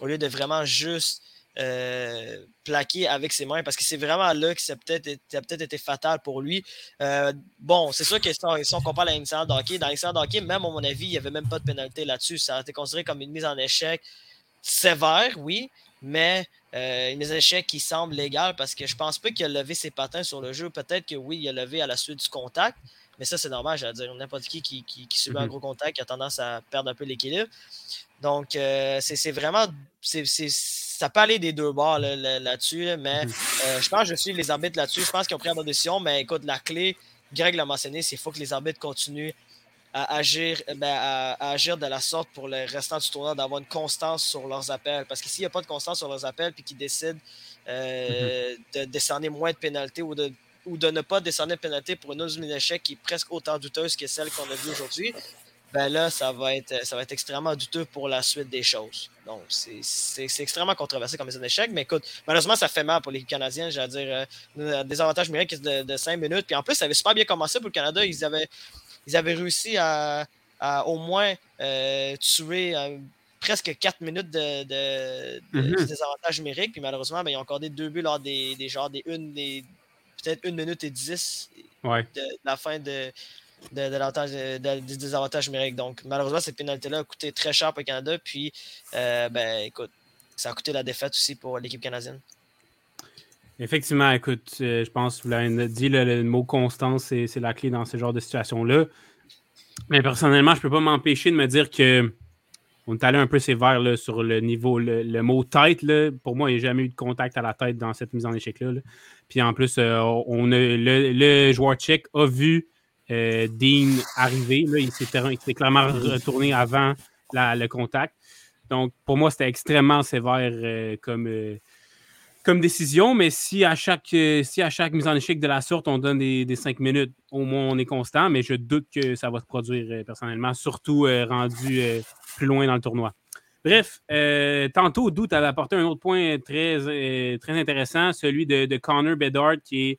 au lieu de vraiment juste euh, plaqué avec ses mains parce que c'est vraiment là que ça a peut-être peut été fatal pour lui. Euh, bon, c'est sûr que si on, compare la incident d'hockey, dans l'incident d'hockey, même à mon avis, il n'y avait même pas de pénalité là-dessus. Ça a été considéré comme une mise en échec sévère, oui, mais euh, une mise en échec qui semble légale parce que je pense pas qu'il a levé ses patins sur le jeu. Peut-être que oui, il a levé à la suite du contact, mais ça, c'est normal, j'allais dire. N'importe qui qui, qui, subit un mm-hmm. gros contact a tendance à perdre un peu l'équilibre. Donc, c'est vraiment ça peut aller des deux bords là-dessus, mais mhm. euh, je pense que je suis les arbitres là-dessus. Je pense qu'ils ont pris la bonne décision, mais écoute, la clé, Greg l'a mentionné, c'est qu'il faut que les arbitres continuent à agir, euh, ben, à, agir de la sorte pour le restant du tournoi, d'avoir une constance sur leurs appels. Parce que s'il n'y a pas de constance sur leurs appels puis qu'ils décident euh, mhm. de descendre moins de pénalités ou de, ou de ne pas descendre de pénalité pour une autre d'échec qui est presque autant douteuse que celle qu'on a vue aujourd'hui, ben là, ça va, être, ça va être extrêmement douteux pour la suite des choses. Donc, c'est extrêmement controversé comme un échec, mais écoute, malheureusement, ça fait mal pour les Canadiens. J'allais dire, euh, des avantages numériques de, de 5 minutes. Puis en plus, ça avait super bien commencé pour le Canada. Ils avaient, ils avaient réussi à, au moins euh, tuer euh, presque 4 minutes de, de, désavantage numérique. Puis malheureusement, ben, ils ont accordé deux buts lors des, des genres des une, des peut-être 1 minute et 10 de la fin de de, des désavantages numériques. Donc, malheureusement, cette pénalité-là a coûté très cher pour le Canada. Puis, euh, ben, écoute, ça a coûté la défaite aussi pour l'équipe canadienne. Effectivement, écoute, euh, je pense que vous l'avez dit, le, mot constance, c'est la clé dans ce genre de situation-là. Mais personnellement, je ne peux pas m'empêcher de me dire que on est allé un peu sévère là, sur le niveau, le, mot tête. Là, pour moi, il n'y a jamais eu de contact à la tête dans cette mise en échec-là. Puis en plus, euh, on a, le, le, joueur tchèque a vu euh, Dean arrivé. Là, il s'est clairement retourné avant le contact. Donc, pour moi, c'était extrêmement sévère euh, comme, euh, comme décision. Mais si à, chaque, si à chaque mise en échec de la sorte, on donne des, cinq minutes, au moins on est constant. Mais je doute que ça va se produire personnellement, surtout rendu plus loin dans le tournoi. Bref, tantôt, Doute avait apporté un autre point très, très intéressant, celui de, Connor Bedard, qui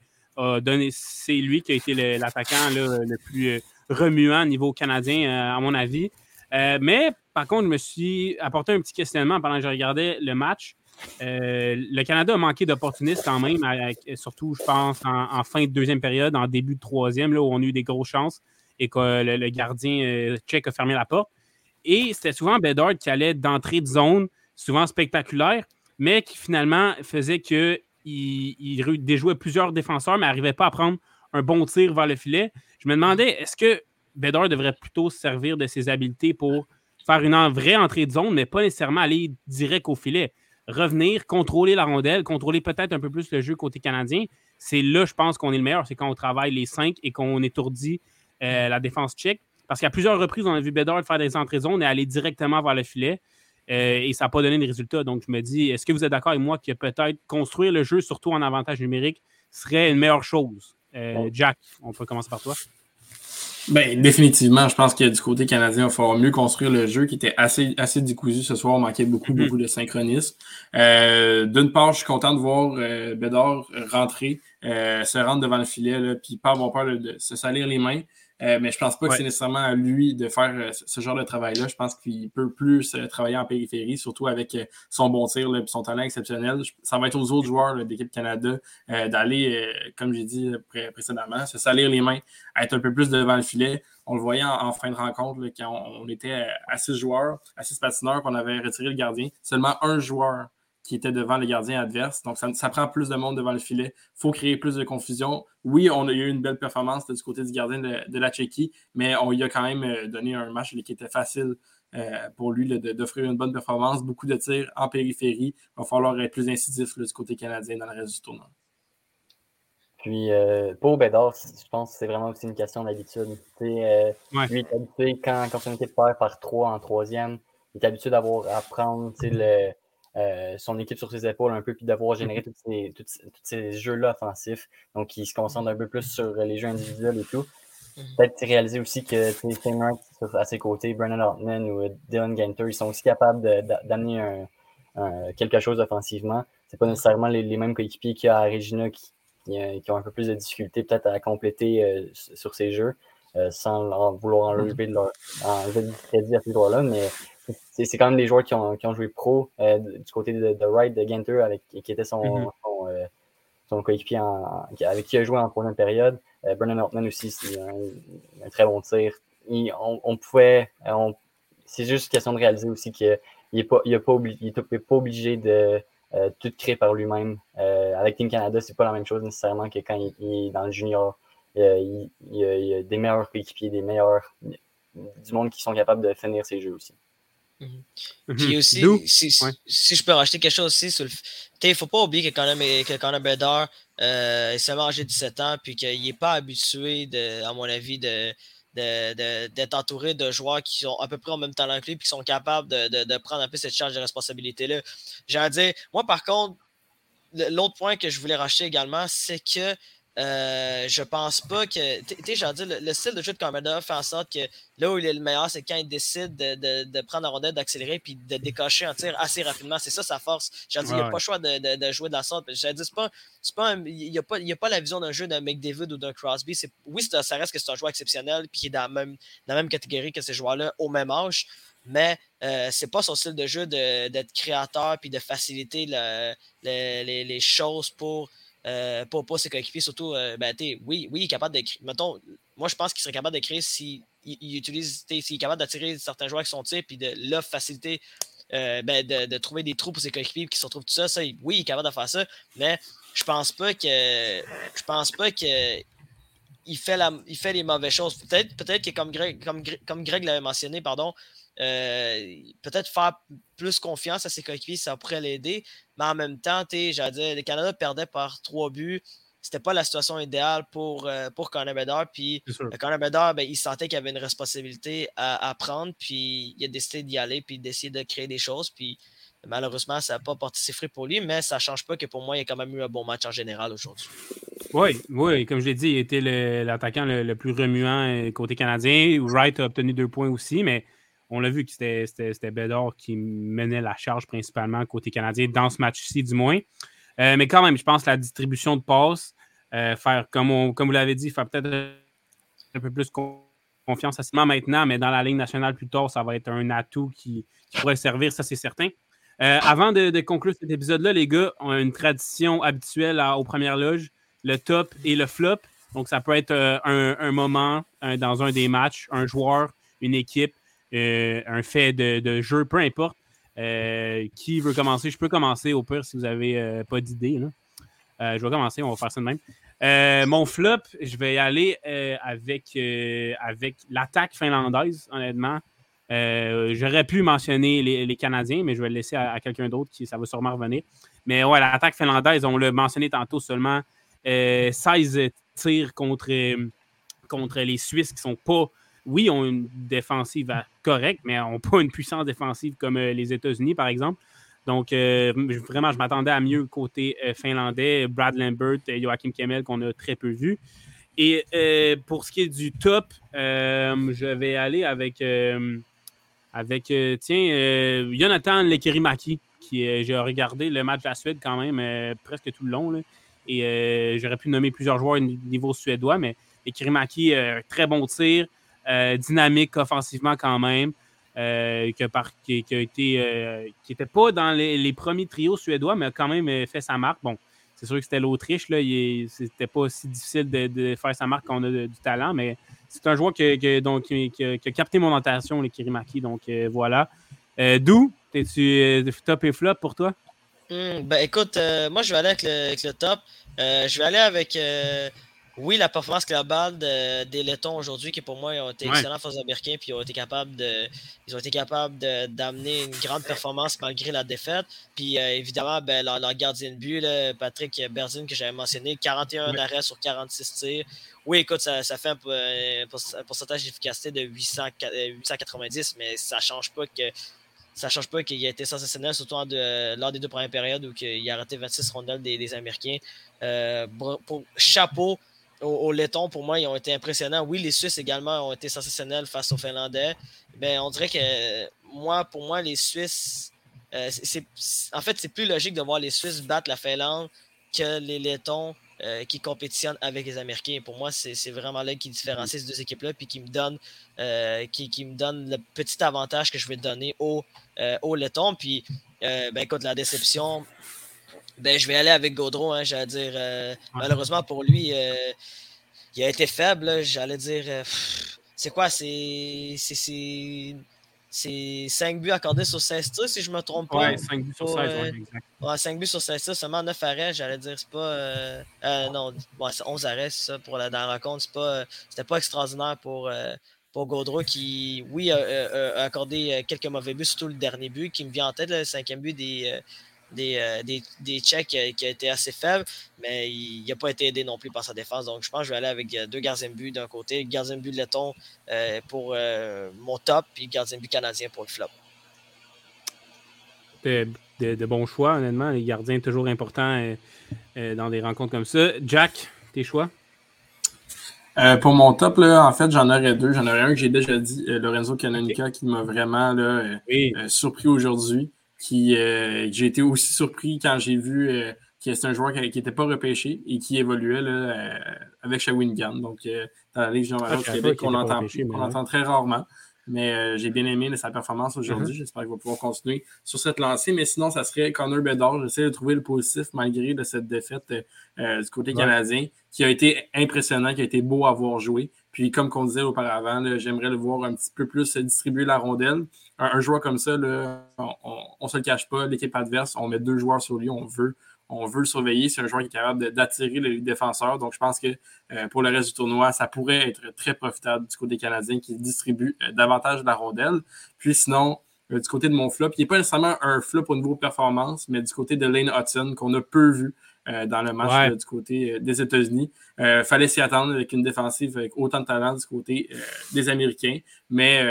c'est lui qui a été l'attaquant le, plus remuant au niveau canadien, à mon avis. mais par contre, je me suis apporté un petit questionnement pendant que je regardais le match. le Canada a manqué d'opportunistes quand même, surtout, je pense, en, fin de deuxième période, en début de troisième, là, où on a eu des grosses chances et que le, gardien tchèque a fermé la porte. Et c'était souvent Bedard qui allait d'entrée de zone, souvent spectaculaire, mais qui finalement faisait qu'il il déjouait plusieurs défenseurs, mais n'arrivait pas à prendre un bon tir vers le filet. Je me demandais, est-ce que Bedard devrait plutôt se servir de ses habiletés pour faire une vraie entrée de zone, mais pas nécessairement aller direct au filet? Revenir, contrôler la rondelle, contrôler peut-être un peu plus le jeu côté canadien. C'est là, je pense, qu'on est le meilleur. C'est quand on travaille les cinq et qu'on étourdit euh, la défense tchèque. Parce qu'à plusieurs reprises, on a vu Bedard faire des entrées zones et aller directement vers le filet. Euh, et ça n'a pas donné de résultat. Donc, je me dis, est-ce que vous êtes d'accord avec moi que peut-être construire le jeu, surtout en avantage numérique, serait une meilleure chose? Euh, Jack, on peut commencer par toi. Ben, définitivement, je pense que du côté canadien, il va falloir mieux construire le jeu qui était assez, assez décousu ce soir. On manquait beaucoup, mm-hmm. beaucoup de synchronisme. Euh, d'une part, je suis content de voir Bedard rentrer, se rendre devant le filet, puis pas avoir peur de se salir les mains. Euh, mais je pense pas que c'est nécessairement à lui de faire euh, ce genre de travail-là. Je pense qu'il peut plus euh, travailler en périphérie, surtout avec son bon tir et son talent exceptionnel. Ça va être aux autres joueurs de l'équipe Canada d'aller, comme j'ai dit précédemment, se salir les mains, être un peu plus devant le filet. On le voyait en, fin de rencontre quand on, était à six joueurs, à six patineurs, qu'on avait retiré le gardien. Seulement un joueur qui était devant les gardiens adverses. Donc, ça, prend plus de monde devant le filet. Il faut créer plus de confusion. Oui, on a eu une belle performance du côté du gardien de, la Tchéquie, mais on lui a quand même euh, donné un match qui était facile euh, pour lui d'offrir une bonne performance, beaucoup de tirs en périphérie. Il va falloir être plus incisif du côté canadien dans le reste du tournoi. Puis euh, pour Bédard, je pense que c'est vraiment aussi une question d'habitude. Euh, Lui, il est habitué quand, quand son équipe perd par trois en troisième, il est habitué d'avoir à prendre le, euh, son équipe sur ses épaules un peu, puis d'avoir généré mhm. tous ces, jeux-là offensifs. Donc, il se concentre un peu plus sur les jeux individuels et tout. Mhm. Peut-être réaliser aussi que Tim à ses côtés, Brennan Altman ou Dylan Gainter, ils sont aussi capables d'amener quelque chose offensivement. C'est pas nécessairement les, mêmes coéquipiers qu'il y a à Regina qui, qui, ont un peu plus de difficultés peut-être à compléter euh, sur ces jeux. Euh, sans vouloir enlever, de leur, enlever du crédit à ces joueurs-là, mais c'est quand même des joueurs qui ont, qui ont joué pro euh, du côté de, de, Wright, de Ginter, avec, qui était son, son, euh, son coéquipier avec qui il a joué en première période. Euh, Brennan aussi, c'est un, très bon tir. on, pouvait. c'est juste une question de réaliser aussi qu'il n'est pas, il pas, obligé, pas obligé de tout créer par lui-même. avec Team Canada, c'est pas la même chose nécessairement que quand il, est dans le junior. il, y a des meilleurs coéquipiers, des meilleurs du monde qui sont capables de finir ses jeux aussi. Mhm. Puis aussi, si, je peux rajouter quelque chose aussi, sur le... il ne faut pas oublier que Conor, que Conor Bedard euh, s'est mangé 17 ans, puis qu'il n'est pas habitué, de, à mon avis, de, d'être entouré de joueurs qui ont à peu près au même talent que lui, puis qui sont capables de, prendre un peu cette charge de responsabilité-là. J'ai à dire, moi par contre, l'autre point que je voulais racheter également, c'est que euh, je pense pas que. Tu sais, j'ai dit, le, style de jeu de Carmada fait en sorte que là où il est le meilleur, c'est quand il décide de, prendre la rondelle, d'accélérer puis de décocher un tir assez rapidement. C'est ça sa force. J'ai dit, il n'y a pas le choix de, jouer de la sorte. J'ai dit, pas, pas il n'y a, pas, a pas la vision d'un jeu d'un McDavid ou d'un Crosby. Oui, ça reste que c'est un joueur exceptionnel puis qui est dans la même, dans la même catégorie que ces joueurs-là au même âge. Mais euh, c'est pas son style de jeu d'être créateur puis de faciliter les, les choses pour euh, pour, pour ses coéquipiers, surtout, euh, ben, oui, oui, il est capable de Mettons, moi, je pense qu'il serait capable de créer s'il il utilise, s'il est capable d'attirer certains joueurs avec son tir et de leur faciliter euh, ben, de, trouver des trous pour ses coéquipiers qui se retrouvent tout ça. ça oui, il est capable de faire ça, mais je pense pas que je pense pas que il fait, la, il fait les mauvaises choses. Peut-être peut que comme Greg, comme, comme Greg l'avait mentionné, pardon, peut-être faire plus confiance à ses coéquipiers, ça pourrait l'aider. Mais en même temps, j'allais dire, le Canada perdait par trois buts. C'était pas la situation idéale pour, euh, pour Conor Bedard. Puis Conor Bedard, ben, il sentait qu'il avait une responsabilité à, prendre. Puis il a décidé d'y aller puis d'essayer de créer des choses. Puis malheureusement, ça n'a pas porté ses fruits pour lui. Mais ça ne change pas que pour moi, il a quand même eu un bon match en général aujourd'hui. Oui, oui, comme je l'ai dit, il était l'attaquant le, le, plus remuant euh, côté canadien. Wright a obtenu deux points aussi, mais on l'a vu que c'était Bédard qui menait la charge principalement côté canadien, dans ce match-ci du moins. mais quand même, je pense que la distribution de passes, faire, comme, comme vous l'avez dit, faire peut-être un peu plus confiance à maintenant, mais dans la ligne nationale plus tard, ça va être un atout qui, pourrait servir, ça c'est certain. Euh, avant de, conclure cet épisode-là, les gars, on a une tradition habituelle aux premières loges, le top et le flop. Donc, ça peut être euh, un, moment dans un des matchs, un joueur, une équipe, euh, un fait de, jeu, peu importe. qui veut commencer? Je peux commencer au pire si vous n'avez pas d'idée. je vais commencer, on va faire ça de même. Euh, mon flop, je vais y aller euh, avec, euh, avec l'attaque finlandaise, honnêtement. J'aurais pu mentionner les, Canadiens, mais je vais le laisser à, quelqu'un d'autre qui ça va sûrement revenir. Mais ouais, l'attaque finlandaise, on l'a mentionné tantôt seulement 16 tirs contre, contre les Suisses qui sont pas. Oui, ont une défensive correcte, mais n'ont pas une puissance défensive comme les États-Unis, par exemple. Donc, euh, vraiment, je m'attendais à mieux côté euh, finlandais, Brad Lambert, Joachim Kemmel, qu'on a très peu vu. Et euh, pour ce qui est du top, je vais aller avec, avec tiens, Jonathan Lekirimaki, qui j'ai regardé le match de Suède quand même presque tout le long. et j'aurais pu nommer plusieurs joueurs au niveau suédois, mais Lekirimaki, très bon tir, dynamique offensivement quand même. Euh, qui, a, été, euh, qui n'était pas dans les, premiers trios suédois, mais a quand même euh, fait sa marque. Bon, c'est sûr que c'était l'Autriche, là, c'était pas si difficile de, faire sa marque quand on a du talent, mais c'est un joueur qui, donc, qui, a capté mon attention, les Kirimaki. Donc voilà. D'où es-tu top et flop pour toi? Hmm, ben écoute, moi je vais aller avec le, top. je vais aller avec oui, la performance globale des Lettons aujourd'hui, qui pour moi ont été excellents face aux Américains, puis ils ont été capables de, ils ont été capables d'amener une grande performance malgré la défaite. Puis euh, évidemment, ben, leur, gardien de but, Patrick Berdine, que j'avais mentionné, 41 arrêts sur 46 tirs. Oui, écoute, ça, fait un, pourcentage d'efficacité de 890, mais ça ne change pas que ça change pas qu'il a été sensationnel, surtout lors des deux premières périodes où il a arrêté 26 rondelles des, Américains. Euh, pour, chapeau au, Letton, pour moi, ils ont été impressionnants. Oui, les Suisses également ont été sensationnels face aux Finlandais. Mais on dirait que moi, pour moi, les Suisses, euh, c'est, en fait, c'est plus logique de voir les Suisses battre la Finlande que les Lettons euh, qui compétitionnent avec les Américains. Pour moi, c'est, vraiment là qui différencie ces deux équipes-là, puis qui me donne, euh, qui, me donne le petit avantage que je vais donner aux, aux Lettons. Puis, ben, écoute, la déception, ben, je vais aller avec Gaudreau, hein, j'allais dire. Euh, malheureusement pour lui, euh, il a été faible. J'allais dire. Euh, c'est quoi? C'est. C'est 5 buts accordés sur 16 tirs, si je ne me trompe pas. Ouais, 5 buts sur 16, ouais, exact. Ouais, 5 buts sur 16 tirs, seulement 9 arrêts, j'allais dire. C'est pas. non, c'est 11 arrêts, ça, pour la, la rencontre. C'était pas, pas extraordinaire pour pour Gaudreau qui, oui, a, accordé quelques mauvais buts, surtout le dernier but qui me vient en tête, le cinquième but des, des, euh, des, des checks qui a, été assez faible, mais il n'a pas été aidé non plus par sa défense. Donc, je pense que je vais aller avec euh, deux gardiens de but d'un côté, gardien de but de letton euh, pour mon top, puis gardien de but canadien pour le flop. De, bons choix, honnêtement. Les gardiens, toujours importants dans des rencontres comme ça. Jack, tes choix? pour mon top, là, en fait, j'en aurais deux. J'en aurais un que j'ai déjà dit, Lorenzo Canonica, qui m'a vraiment là, surpris aujourd'hui qui euh, j'ai été aussi surpris quand j'ai vu euh, que c'est un joueur qui n'était pas repêché et qui évoluait là, euh, avec Shawinigan. Donc, dans la Ligue Jean ah, Québec, on entend, on entend très rarement. Mais j'ai bien aimé sa performance aujourd'hui. Uh-huh. J'espère qu'il va pouvoir continuer sur cette lancée. Mais sinon, ça serait Connor Bedard. J'essaie de trouver le positif malgré de cette défaite du côté canadien, qui a été impressionnant, qui a été beau à voir jouer. Puis, comme on disait auparavant, j'aimerais le voir un petit peu plus distribuer la rondelle un, joueur comme ça, on ne se le cache pas, l'équipe adverse, on met deux joueurs sur lui, on veut, on veut le surveiller. C'est un joueur qui est capable d'attirer les défenseurs. Donc, je pense que euh, pour le reste du tournoi, ça pourrait être très profitable du côté canadien qui distribue euh, davantage la rondelle. Puis sinon, euh, du côté de mon flop, il n'est pas nécessairement un flop au niveau performance, mais du côté de Lane Hudson, qu'on a peu vu euh, dans le match du côté euh, des États-Unis. Il euh, fallait s'y attendre avec une défensive avec autant de talent du côté des Américains, mais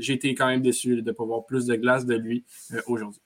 j'ai été quand même déçu de ne pas voir plus de glace de lui aujourd'hui.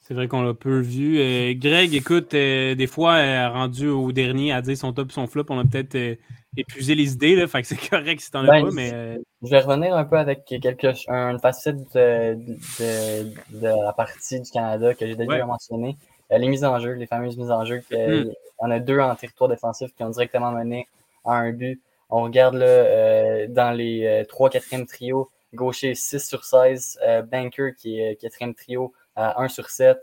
C'est vrai qu'on l'a peu vu. Greg, écoute, des fois, rendu au dernier à dire son top et son flop, on a peut-être épuisé les idées, là, fait que c'est correct si t'en as Ben, pas, mais euh, Je vais revenir un peu avec quelque, une facette de, de, de la partie du Canada que j'ai déjà Ouais. mentionné. Euh, les mises en jeu, les fameuses mises en jeu. que-. Il y en a deux en territoire défensif qui ont directement mené à un but. On regarde là, euh, dans les euh, 3 4e trios, gaucher 6 sur 16, euh, Banker qui est 4e trio à 1 sur 7.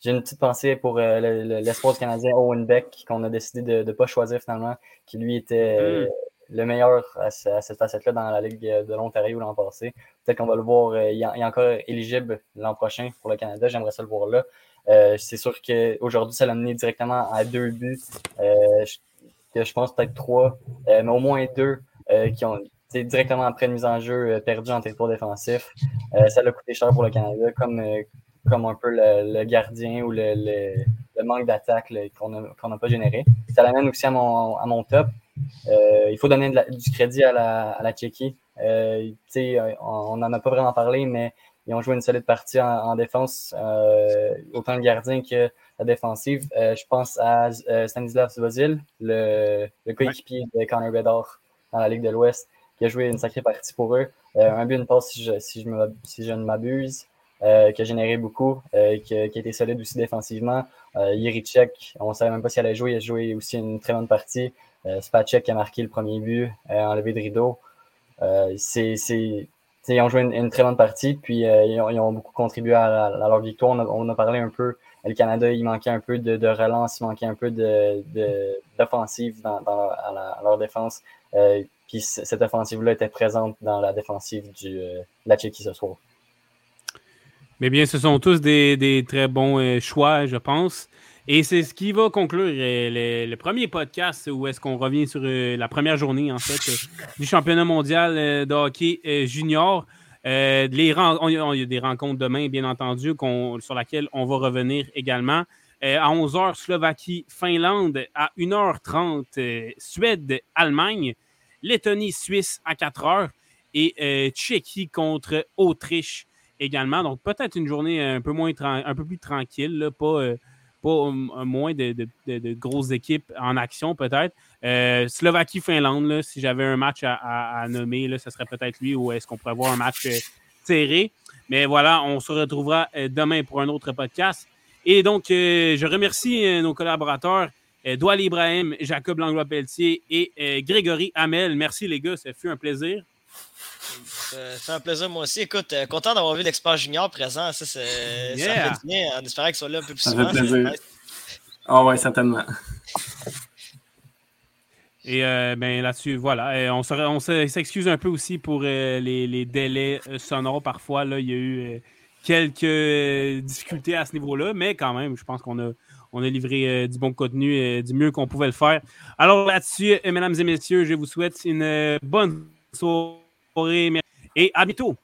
J'ai une petite pensée pour euh, le- le- l'espoir du Canadien Owen Beck qu'on a décidé de ne pas choisir finalement, qui lui était euh, le meilleur à, ce- à cette facette-là dans la Ligue de l'Ontario l'an passé. Peut-être qu'on va le voir, euh, il, est- encore éligible l'an prochain pour le Canada, j'aimerais ça le voir là. Euh, c'est sûr qu'aujourd'hui, ça l'a mené directement à deux buts, euh, je, pense peut-être trois, mais au moins deux qui ont directement après une mise en jeu perdue en territoire défensif. Ça l'a coûté cher pour le Canada, comme, comme un peu le, gardien ou le, le- manque d'attaque qu'on n'a pas généré. Ça l'amène aussi à mon top. Euh, il faut donner du crédit à la, à Tchéquie. Euh, euh, on n'en a pas vraiment parlé, mais ils ont joué une solide partie en, en défense, euh, autant le gardien que la défensive. Je pense à Stanislav Svozil, le, coéquipier de Connor Bedard dans la Ligue de l'Ouest, qui a joué une sacrée partie pour eux. Un but, une passe, si je, si si ne m'abuse, qui a généré beaucoup, qui, a- été solide aussi défensivement. Euh, Yerichek, on ne savait même pas s'il allait jouer, il a joué aussi une très bonne partie. Euh, Spacek qui a marqué le premier but, euh, enlevé de rideau. Euh, ils ont joué une, très bonne partie, puis ils, ont, beaucoup contribué à, leur victoire. On a, a parlé un peu, le Canada, il manquait un peu de, relance, il manquait un peu d'offensive à, leur défense. Puis cette offensive-là était présente dans la défensive du, de la Tchéquie ce soir. Mais bien, ce sont tous des, très bons choix, je pense. Et c'est ce qui va conclure euh, le, premier podcast où est-ce qu'on revient sur euh, la première journée, en fait, euh, du championnat mondial de hockey junior. On- il y a des rencontres demain, bien entendu, sur laquelle on va revenir également. À 11h, Slovaquie, Finlande. À 1h30, euh, Suède, Allemagne. Lettonie, Suisse à 4h. Et Tchéquie contre Autriche également. Donc, peut-être une journée un peu, moins un peu plus tranquille, là, pas, pas moins de, de- grosses équipes en action, peut-être. Euh, Slovaquie-Finlande, si j'avais un match à, nommer, là, ce serait peut-être lui ou est-ce qu'on pourrait avoir un match euh, serré. Mais voilà, on se retrouvera euh, demain pour un autre podcast. Et donc, euh, je remercie nos collaborateurs, Doual Ibrahim, Jacob Langlois-Pelletier et Grégory Hamel. Merci les gars, ça fut un plaisir. Ça fait un plaisir, moi aussi. Écoute, euh, content d'avoir vu l'expert junior présent. Ça, c'est- ça Yeah. fait du bien, en espérant qu'il soit là un peu plus Ça souvent. fait plaisir. Ah ouais, certainement. Et euh, ben, là-dessus, voilà. Euh, on se- on se- s'excuse un peu aussi pour euh, les, les délais sonores. Parfois, là, il y a eu euh, quelques difficultés à ce niveau-là, mais quand même, je pense qu'on a, on a livré euh, du bon contenu, euh, du mieux qu'on pouvait le faire. Alors là-dessus, mesdames et messieurs, je vous souhaite une bonne soirée et bientôt.